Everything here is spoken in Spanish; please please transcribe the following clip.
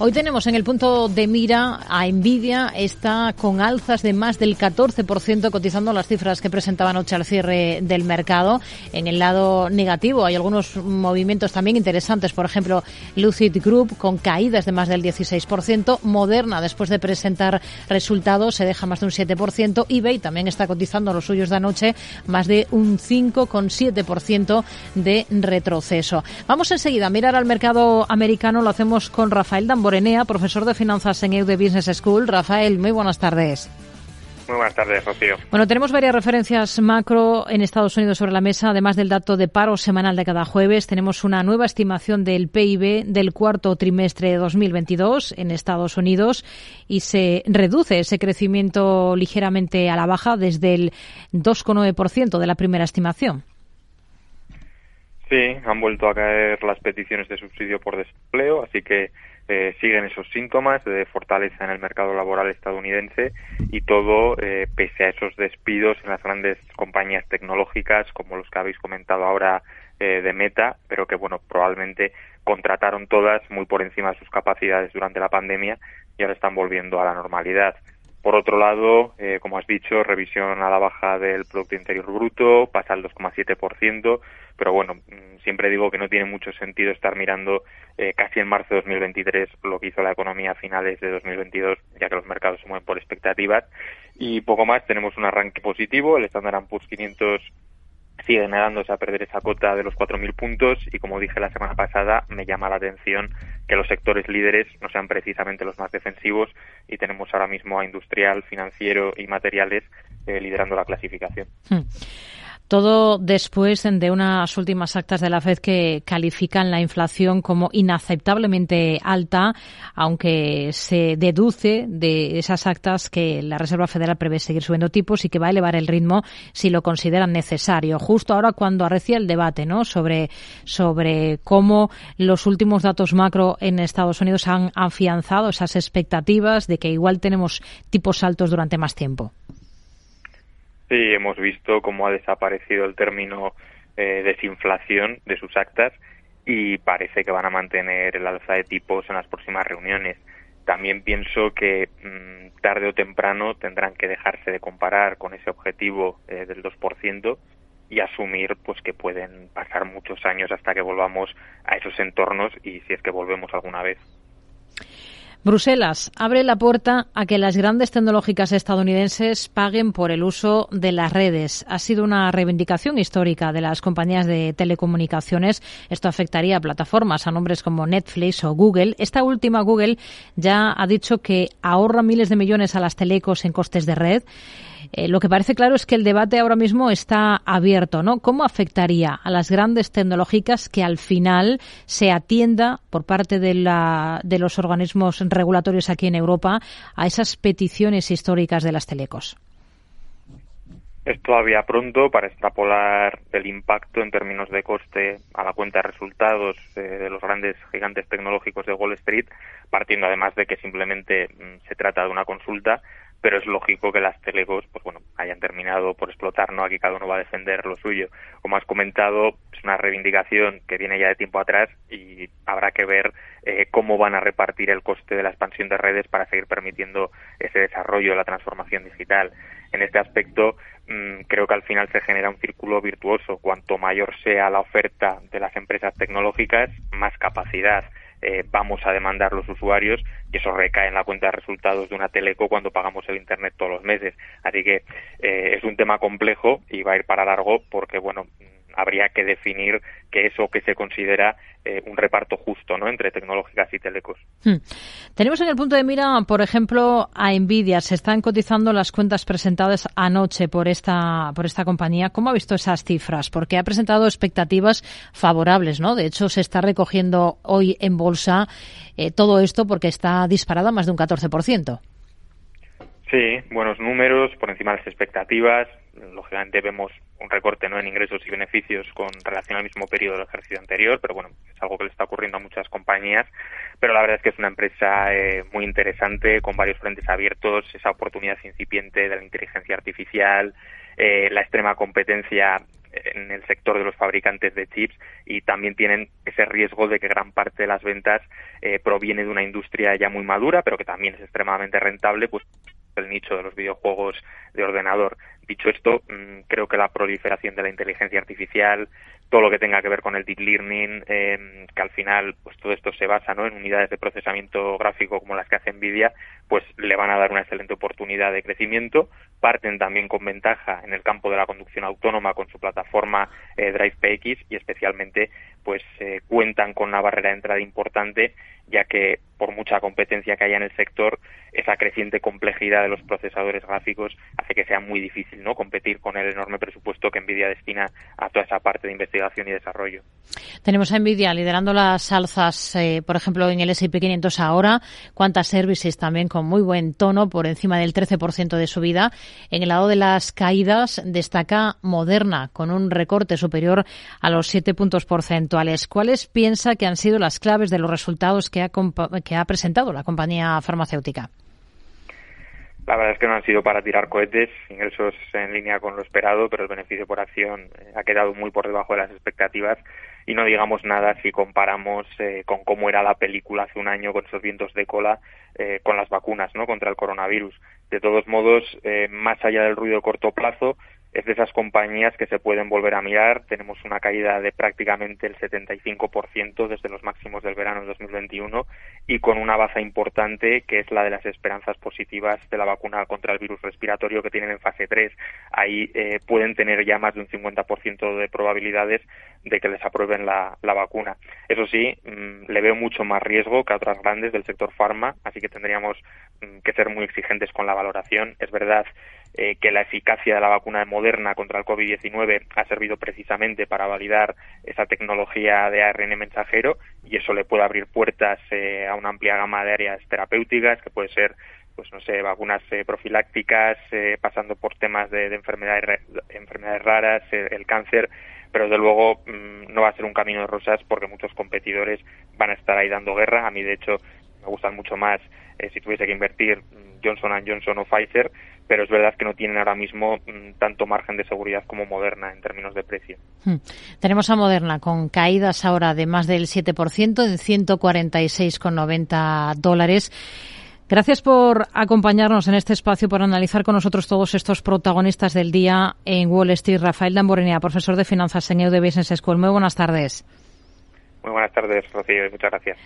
Hoy tenemos en el punto de mira a Nvidia, está con alzas de más del 14%, cotizando las cifras que presentaba anoche al cierre del mercado. En el lado negativo hay algunos movimientos también interesantes, por ejemplo, Lucid Group con caídas de más del 16%, Moderna después de presentar resultados se deja más de un 7%, eBay también está cotizando los suyos de anoche más de un 5,7% de retroceso. Vamos enseguida a mirar al mercado americano, lo hacemos con Rafael Dambor Borenea, profesor de finanzas en EUD Business School. Rafael, muy buenas tardes. Muy buenas tardes, Rocío. Bueno, tenemos varias referencias macro en Estados Unidos sobre la mesa, además del dato de paro semanal de cada jueves. Tenemos una nueva estimación del PIB del cuarto trimestre de 2022 en Estados Unidos y se reduce ese crecimiento ligeramente a la baja desde el 2,9% de la primera estimación. Sí, han vuelto a caer las peticiones de subsidio por desempleo, así que eh, siguen esos síntomas de fortaleza en el mercado laboral estadounidense y todo eh, pese a esos despidos en las grandes compañías tecnológicas como los que habéis comentado ahora eh, de Meta, pero que bueno, probablemente contrataron todas muy por encima de sus capacidades durante la pandemia y ahora están volviendo a la normalidad. Por otro lado, eh, como has dicho, revisión a la baja del Producto Interior Bruto, pasa al 2,7%, pero bueno, mm, siempre digo que no tiene mucho sentido estar mirando eh, casi en marzo de 2023 lo que hizo la economía a finales de 2022, ya que los mercados se mueven por expectativas. Y poco más, tenemos un arranque positivo, el Standard Poor's 500 sigue negándose a perder esa cota de los 4.000 puntos y como dije la semana pasada me llama la atención que los sectores líderes no sean precisamente los más defensivos y tenemos ahora mismo a industrial, financiero y materiales eh, liderando la clasificación. Hmm. Todo después de unas últimas actas de la FED que califican la inflación como inaceptablemente alta, aunque se deduce de esas actas que la Reserva Federal prevé seguir subiendo tipos y que va a elevar el ritmo si lo consideran necesario. Justo ahora cuando arrecia el debate, ¿no? Sobre, sobre cómo los últimos datos macro en Estados Unidos han afianzado esas expectativas de que igual tenemos tipos altos durante más tiempo. Sí, hemos visto cómo ha desaparecido el término eh, desinflación de sus actas y parece que van a mantener el alza de tipos en las próximas reuniones. También pienso que mm, tarde o temprano tendrán que dejarse de comparar con ese objetivo eh, del 2% y asumir pues que pueden pasar muchos años hasta que volvamos a esos entornos y si es que volvemos alguna vez. Bruselas abre la puerta a que las grandes tecnológicas estadounidenses paguen por el uso de las redes. Ha sido una reivindicación histórica de las compañías de telecomunicaciones. Esto afectaría a plataformas, a nombres como Netflix o Google. Esta última, Google, ya ha dicho que ahorra miles de millones a las telecos en costes de red. Eh, lo que parece claro es que el debate ahora mismo está abierto, ¿no? ¿Cómo afectaría a las grandes tecnológicas que al final se atienda por parte de, la, de los organismos regulatorios aquí en Europa a esas peticiones históricas de las telecos? Es todavía pronto para extrapolar el impacto en términos de coste a la cuenta de resultados eh, de los grandes gigantes tecnológicos de Wall Street, partiendo además de que simplemente mm, se trata de una consulta pero es lógico que las telecos pues bueno hayan terminado por explotar no aquí cada uno va a defender lo suyo. Como has comentado es una reivindicación que viene ya de tiempo atrás y habrá que ver eh, cómo van a repartir el coste de la expansión de redes para seguir permitiendo ese desarrollo de la transformación digital. En este aspecto mm, creo que al final se genera un círculo virtuoso. Cuanto mayor sea la oferta de las empresas tecnológicas más capacidad eh, vamos a demandar los usuarios y eso recae en la cuenta de resultados de una teleco cuando pagamos el Internet todos los meses. Así que eh, es un tema complejo y va a ir para largo porque, bueno, habría que definir que eso que se considera eh, un reparto justo ¿no? entre tecnológicas y telecos. Hmm. Tenemos en el punto de mira, por ejemplo, a Nvidia. Se están cotizando las cuentas presentadas anoche por esta, por esta compañía. ¿Cómo ha visto esas cifras? Porque ha presentado expectativas favorables, ¿no? De hecho, se está recogiendo hoy en bolsa eh, todo esto porque está disparada más de un 14%. Sí, buenos números, por encima de las expectativas. Lógicamente vemos un recorte ¿no? en ingresos y beneficios con relación al mismo periodo del ejercicio anterior, pero bueno, es algo que le está ocurriendo a muchas compañías. Pero la verdad es que es una empresa eh, muy interesante, con varios frentes abiertos, esa oportunidad incipiente de la inteligencia artificial, eh, la extrema competencia en el sector de los fabricantes de chips y también tienen ese riesgo de que gran parte de las ventas eh, proviene de una industria ya muy madura, pero que también es extremadamente rentable, pues el nicho de los videojuegos de ordenador. Dicho esto, mm, creo que la proliferación de la inteligencia artificial, todo lo que tenga que ver con el deep learning, em, que al final pues todo esto se basa ¿no? en unidades de procesamiento gráfico como las que hace Nvidia, pues le van a dar una excelente oportunidad de crecimiento. Parten también con ventaja en el campo de la conducción autónoma con su plataforma eh, DrivePX y especialmente pues eh, cuentan con una barrera de entrada importante ya que por mucha competencia que haya en el sector, esa creciente complejidad de los procesadores gráficos hace que sea muy difícil no competir con el enorme presupuesto que Nvidia destina a toda esa parte de investigación y desarrollo. Tenemos a Nvidia liderando las alzas, eh, por ejemplo, en el S&P 500 ahora, cuantas services también con muy buen tono, por encima del 13% de subida. En el lado de las caídas destaca Moderna, con un recorte superior a los 7 puntos porcentuales. ¿Cuáles piensa que han sido las claves de los resultados que ha, que ha presentado la compañía farmacéutica? La verdad es que no han sido para tirar cohetes, ingresos en línea con lo esperado, pero el beneficio por acción eh, ha quedado muy por debajo de las expectativas y no digamos nada si comparamos eh, con cómo era la película hace un año con esos vientos de cola eh, con las vacunas ¿no? contra el coronavirus. De todos modos, más allá del ruido de corto plazo, es de esas compañías que se pueden volver a mirar. Tenemos una caída de prácticamente el 75% desde los máximos del verano de 2021 y con una baza importante que es la de las esperanzas positivas de la vacuna contra el virus respiratorio que tienen en fase 3. Ahí eh, pueden tener ya más de un 50% de probabilidades de que les aprueben la, vacuna. Eso sí, mm, le veo mucho más riesgo que a otras grandes del sector farma, así que tendríamos mm, que ser muy exigentes con la valoración. Es verdad eh, que la eficacia de la vacuna moderna contra el COVID-19 ha servido precisamente para validar esa tecnología de ARN mensajero y eso le puede abrir puertas eh, a una amplia gama de áreas terapéuticas que puede ser pues no sé, vacunas eh, profilácticas, pasando por temas de, enfermedades, enfermedades raras, el cáncer, pero desde luego mm, no va a ser un camino de rosas porque muchos competidores van a estar ahí dando guerra. A mí, de hecho, me gustan mucho más si tuviese que invertir mm, Johnson Johnson o Pfizer, pero es verdad que no tienen ahora mismo mm, tanto margen de seguridad como Moderna en términos de precio. Hmm. Tenemos a Moderna con caídas ahora de más del 7%, en 146,90 dólares. Gracias por acompañarnos en este espacio, por analizar con nosotros todos estos protagonistas del día en Wall Street. Rafael Damborenea, profesor de finanzas en EUD Business School. Muy buenas tardes. Muy buenas tardes, Rocío, y muchas gracias.